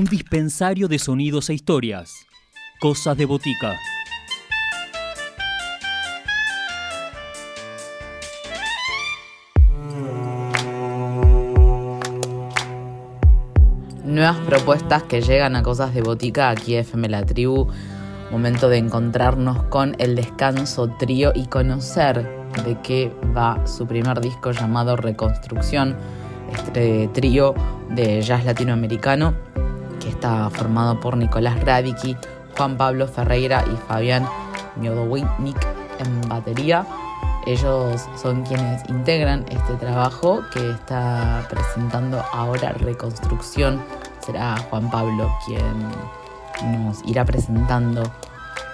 un dispensario de sonidos e historias. Cosas de botica. Nuevas propuestas que llegan a Cosas de Botica aquí FM La Tribu. Momento de encontrarnos con el descanso trío y conocer de qué va su primer disco llamado Reconstrucción, este trío de jazz latinoamericano que está formado por Nicolás Radicki, Juan Pablo Ferreira y Fabián Miodowicnik en batería. Ellos son quienes integran este trabajo que está presentando ahora Reconstrucción. Será Juan Pablo quien nos irá presentando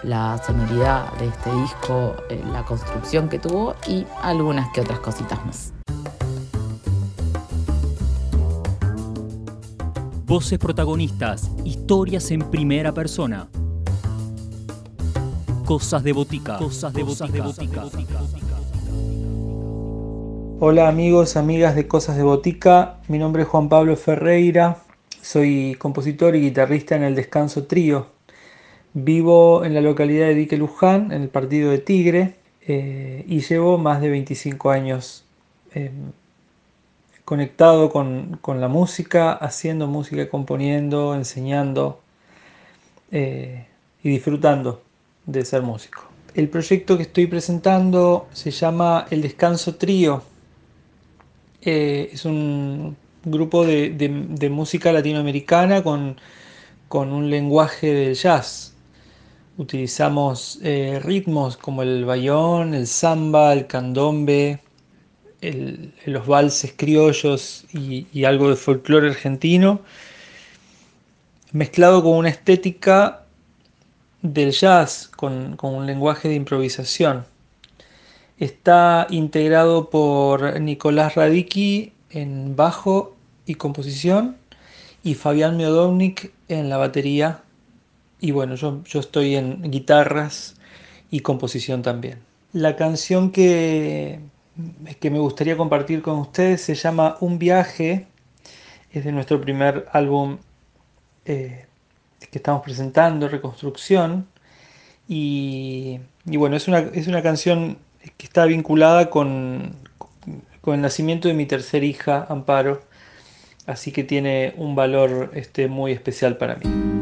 la sonoridad de este disco, eh, la construcción que tuvo y algunas que otras cositas más. Voces protagonistas, historias en primera persona. Cosas de botica. Cosas de botica. Hola amigos, amigas de Cosas de Botica. Mi nombre es Juan Pablo Ferreira. Soy compositor y guitarrista en el Descanso Trío. Vivo en la localidad de Dique Luján, en el partido de Tigre, eh, y llevo más de 25 años eh, conectado con, la música, haciendo música, componiendo, enseñando eh, y disfrutando de ser músico. El proyecto que estoy presentando se llama El Descanso Trío. Eh, es un grupo de, música latinoamericana con, un lenguaje del jazz. Utilizamos eh, ritmos como el bayón, el samba, el candombe, los valses criollos y, algo de folclore argentino, mezclado con una estética del jazz, con, un lenguaje de improvisación. Está integrado por Nicolás Radicki en bajo y composición y Fabián Miodownik en la batería. Y bueno, yo, yo estoy en guitarras y composición también. La canción que, que me gustaría compartir con ustedes se llama Un viaje, es de nuestro primer álbum eh, que estamos presentando, Reconstrucción, y, bueno, es una, es una, canción que está vinculada con, con, el nacimiento de mi tercera hija, Amparo, así que tiene un valor este, muy especial para mí.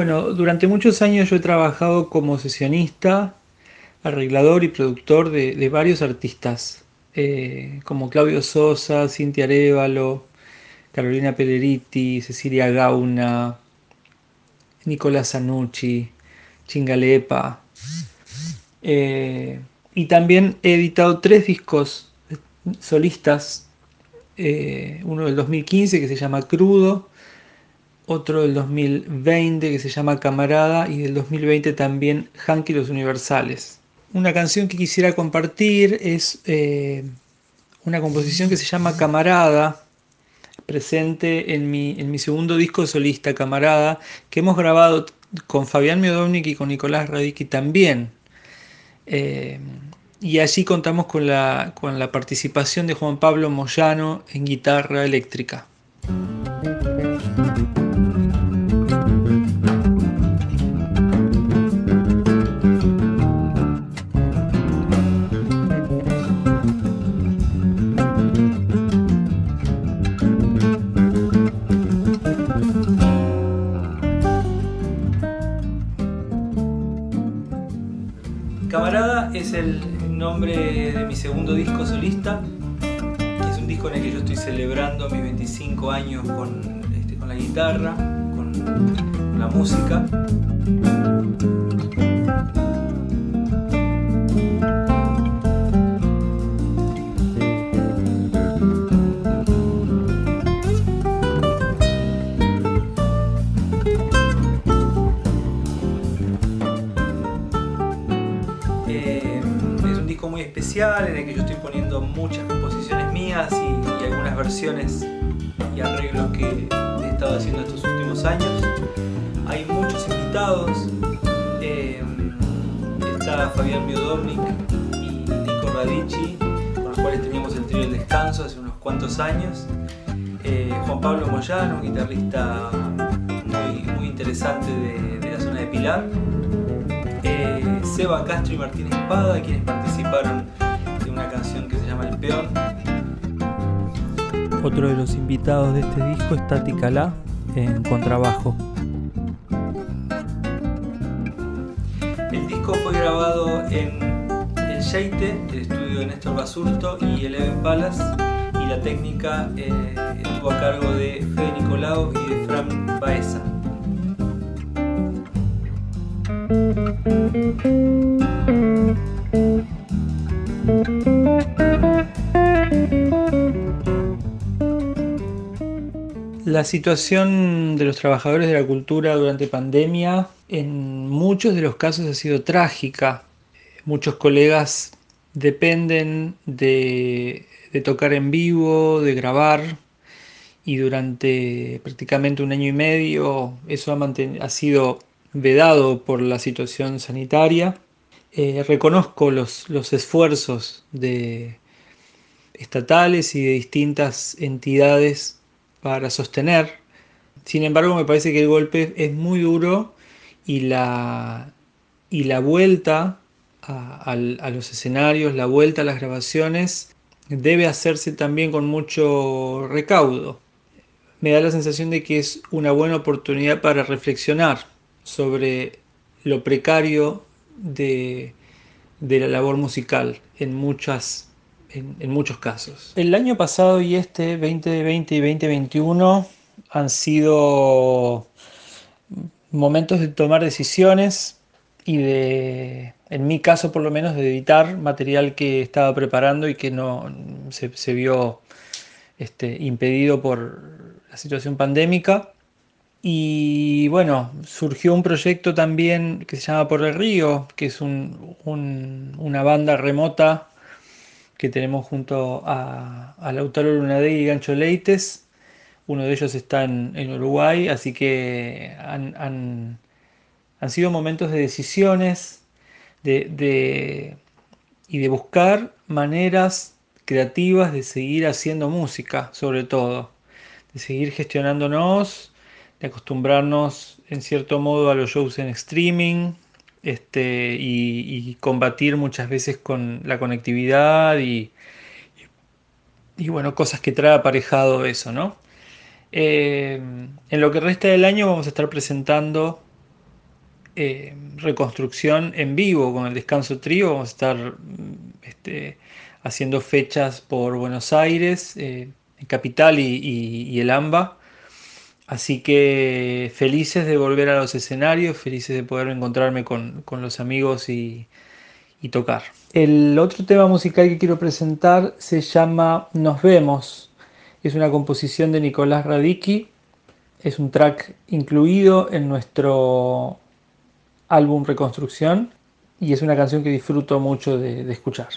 Bueno, durante muchos años yo he trabajado como sesionista, arreglador y productor de, varios artistas, eh, como Claudio Sosa, Cintia Arevalo, Carolina Peleriti, Cecilia Gauna, Nicolás Zanucci, Chingalepa. Eh, y también he editado tres discos solistas, eh, uno del 2015 que se llama Crudo, otro del 2020 que se llama Camarada y del 2020 también Hanky los Universales. Una canción que quisiera compartir es eh, una composición que se llama Camarada, presente en mi, en mi segundo disco solista, Camarada, que hemos grabado con Fabián Miodovnik y con Nicolás Radicki también. Eh, y allí contamos con la, con la participación de Juan Pablo Moyano en guitarra eléctrica. Es el nombre de mi segundo disco solista, es un disco en el que yo estoy celebrando mis 25 años este, con la guitarra, con la música. En el que yo estoy poniendo muchas composiciones mías y, algunas versiones y arreglos que he estado haciendo estos últimos años. Hay muchos invitados. Eh, está Fabián Miodovnik y Nico Radici, con los cuales teníamos el trío El Descanso hace unos cuantos años. Eh, Juan Pablo Moyano, un guitarrista muy, muy interesante de, la zona de Pilar. Eh, Seba Castro y Martín Espada, quienes participaron otro de los invitados de este disco es Tati Calá en contrabajo. El disco fue grabado en el Sheite, el estudio de Néstor Basurto y el Even Palace, y la técnica eh, estuvo a cargo de Fede Nicolau y de Fran Baeza. La situación de los trabajadores de la cultura durante pandemia en muchos de los casos ha sido trágica. Muchos colegas dependen de, tocar en vivo, de grabar, y durante prácticamente un año y medio eso ha, sido vedado por la situación sanitaria. Eh, reconozco los, los esfuerzos de estatales y de distintas entidades para sostener. Sin embargo, me parece que el golpe es muy duro y la, y la vuelta a, los escenarios, la vuelta a las grabaciones, debe hacerse también con mucho recaudo. Me da la sensación de que es una buena oportunidad para reflexionar sobre lo precario de, de la labor musical en muchas en, muchos casos. El año pasado y este 2020 y 2021 han sido momentos de tomar decisiones y de, en mi caso por lo menos, de editar material que estaba preparando y que no se, vio este, impedido por la situación pandémica. Y bueno, surgió un proyecto también que se llama Por el Río, que es una banda remota que tenemos junto a, Lautaro Lunadegui y Gancho Leites. Uno de ellos está en, Uruguay, así que han, sido momentos de decisiones de, y de buscar maneras creativas de seguir haciendo música, sobre todo, de seguir gestionándonos, de acostumbrarnos en cierto modo a los shows en streaming, este, y, combatir muchas veces con la conectividad y, y, bueno, cosas que trae aparejado eso, ¿no? Eh, en lo que resta del año vamos a estar presentando eh, reconstrucción en vivo con el Descanso Trío. Vamos a estar mm, este, haciendo fechas por Buenos Aires, eh, Capital y, el AMBA. Así que felices de volver a los escenarios, felices de poder encontrarme con, los amigos y, y, tocar. El otro tema musical que quiero presentar se llama Nos vemos. Es una composición de Nicolás Radicki. Es un track incluido en nuestro álbum Reconstrucción y es una canción que disfruto mucho de, escuchar.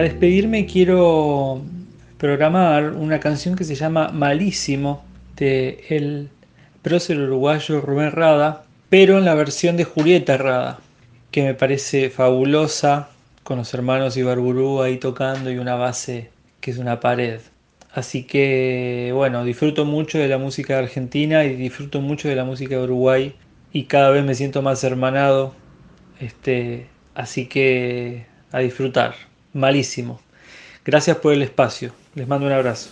Para despedirme quiero programar una canción que se llama Malísimo de el prócer uruguayo Rubén Rada, pero en la versión de Julieta Rada, que me parece fabulosa, con los hermanos Ibarburú ahí tocando y una base que es una pared. Así que bueno, disfruto mucho de la música Argentina y disfruto mucho de la música de Uruguay y cada vez me siento más hermanado. Este, así que a disfrutar. Malísimo. Gracias por el espacio. Les mando un abrazo.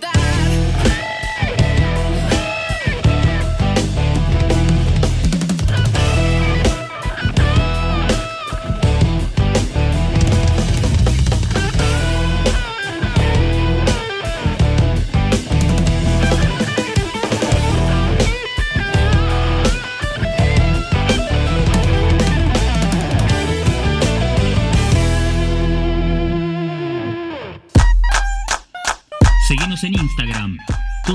that.